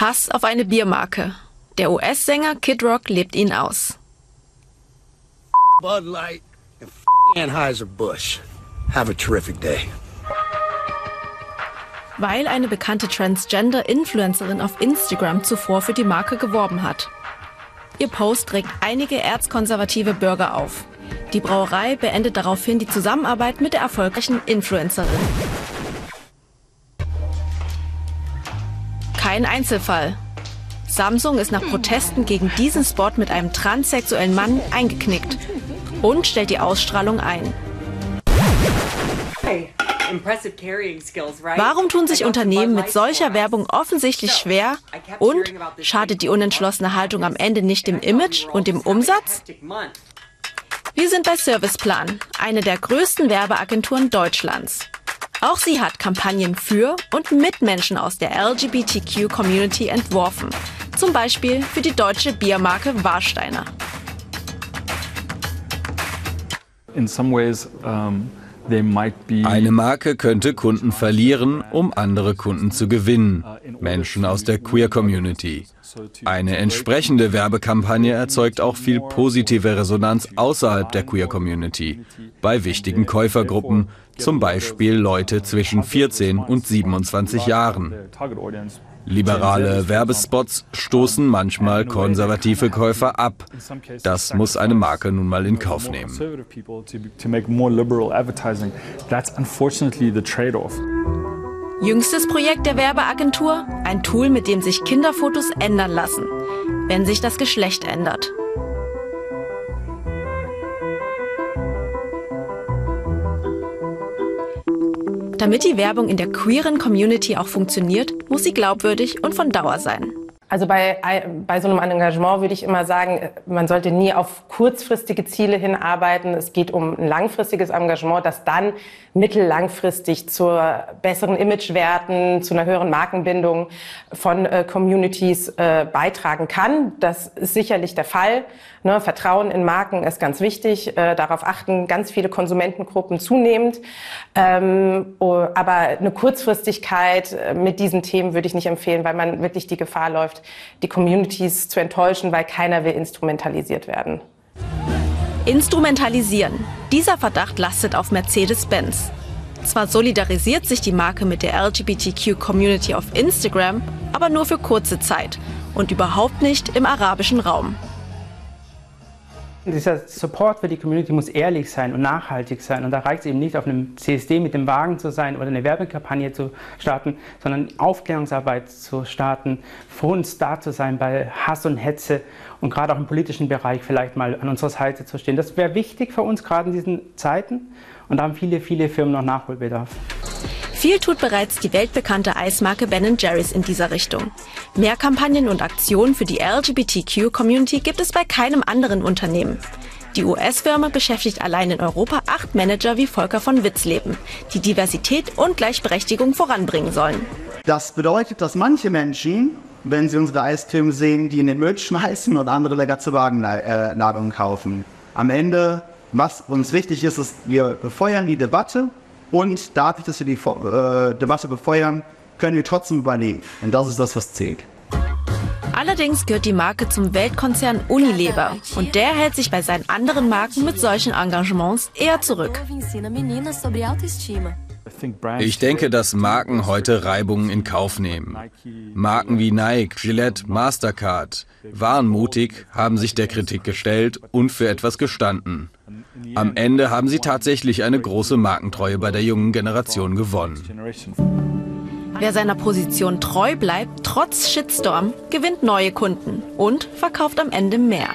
Hass auf eine Biermarke. Der US-Sänger Kid Rock lebt ihn aus. Bud Light and Anheuser-Busch. Have a terrific day. Weil eine bekannte Transgender-Influencerin auf Instagram zuvor für die Marke geworben hat. Ihr Post regt einige erzkonservative Bürger auf. Die Brauerei beendet daraufhin die Zusammenarbeit mit der erfolgreichen Influencerin. Kein Einzelfall. Samsung ist nach Protesten gegen diesen Spot mit einem transsexuellen Mann eingeknickt und stellt die Ausstrahlung ein. Warum tun sich Unternehmen mit solcher Werbung offensichtlich schwer und schadet die unentschlossene Haltung am Ende nicht dem Image und dem Umsatz? Wir sind bei Serviceplan, eine der größten Werbeagenturen Deutschlands. Auch sie hat Kampagnen für und mit Menschen aus der LGBTQ-Community entworfen. Zum Beispiel für die deutsche Biermarke Warsteiner. In some ways, um eine Marke könnte Kunden verlieren, um andere Kunden zu gewinnen, Menschen aus der Queer-Community. Eine entsprechende Werbekampagne erzeugt auch viel positive Resonanz außerhalb der Queer-Community, bei wichtigen Käufergruppen, zum Beispiel Leute zwischen 14 und 27 Jahren. Liberale Werbespots stoßen manchmal konservative Käufer ab. Das muss eine Marke nun mal in Kauf nehmen. Jüngstes Projekt der Werbeagentur? Ein Tool, mit dem sich Kinderfotos ändern lassen, wenn sich das Geschlecht ändert. Damit die Werbung in der queeren Community auch funktioniert, muss sie glaubwürdig und von Dauer sein. Also bei, bei so einem Engagement würde ich immer sagen, man sollte nie auf kurzfristige Ziele hinarbeiten. Es geht um ein langfristiges Engagement, das dann mittellangfristig zu besseren Imagewerten, zu einer höheren Markenbindung von äh, Communities äh, beitragen kann. Das ist sicherlich der Fall. Ne, Vertrauen in Marken ist ganz wichtig. Äh, darauf achten ganz viele Konsumentengruppen zunehmend. Ähm, oh, aber eine Kurzfristigkeit äh, mit diesen Themen würde ich nicht empfehlen, weil man wirklich die Gefahr läuft, die Communities zu enttäuschen, weil keiner will instrumentalisiert werden. Instrumentalisieren. Dieser Verdacht lastet auf Mercedes-Benz. Zwar solidarisiert sich die Marke mit der LGBTQ-Community auf Instagram, aber nur für kurze Zeit und überhaupt nicht im arabischen Raum. Dieser Support für die Community muss ehrlich sein und nachhaltig sein. Und da reicht es eben nicht, auf einem CSD mit dem Wagen zu sein oder eine Werbekampagne zu starten, sondern Aufklärungsarbeit zu starten, für uns da zu sein bei Hass und Hetze und gerade auch im politischen Bereich vielleicht mal an unserer Seite zu stehen. Das wäre wichtig für uns gerade in diesen Zeiten. Und da haben viele, viele Firmen noch Nachholbedarf. Viel tut bereits die weltbekannte Eismarke Ben Jerry's in dieser Richtung. Mehr Kampagnen und Aktionen für die LGBTQ-Community gibt es bei keinem anderen Unternehmen. Die US-Firma beschäftigt allein in Europa acht Manager wie Volker von Witzleben, die Diversität und Gleichberechtigung voranbringen sollen. Das bedeutet, dass manche Menschen, wenn sie unsere Eiscreme sehen, die in den Müll schmeißen und andere lecker zur Wagenladung kaufen. Am Ende, was uns wichtig ist, ist, wir befeuern die Debatte und dadurch, dass wir die äh, Debatte befeuern, können wir trotzdem überleben. Und das ist das, was zählt. Allerdings gehört die Marke zum Weltkonzern Unilever und der hält sich bei seinen anderen Marken mit solchen Engagements eher zurück. Ich denke, dass Marken heute Reibungen in Kauf nehmen. Marken wie Nike, Gillette, Mastercard waren mutig, haben sich der Kritik gestellt und für etwas gestanden. Am Ende haben sie tatsächlich eine große Markentreue bei der jungen Generation gewonnen. Wer seiner Position treu bleibt, trotz Shitstorm, gewinnt neue Kunden und verkauft am Ende mehr.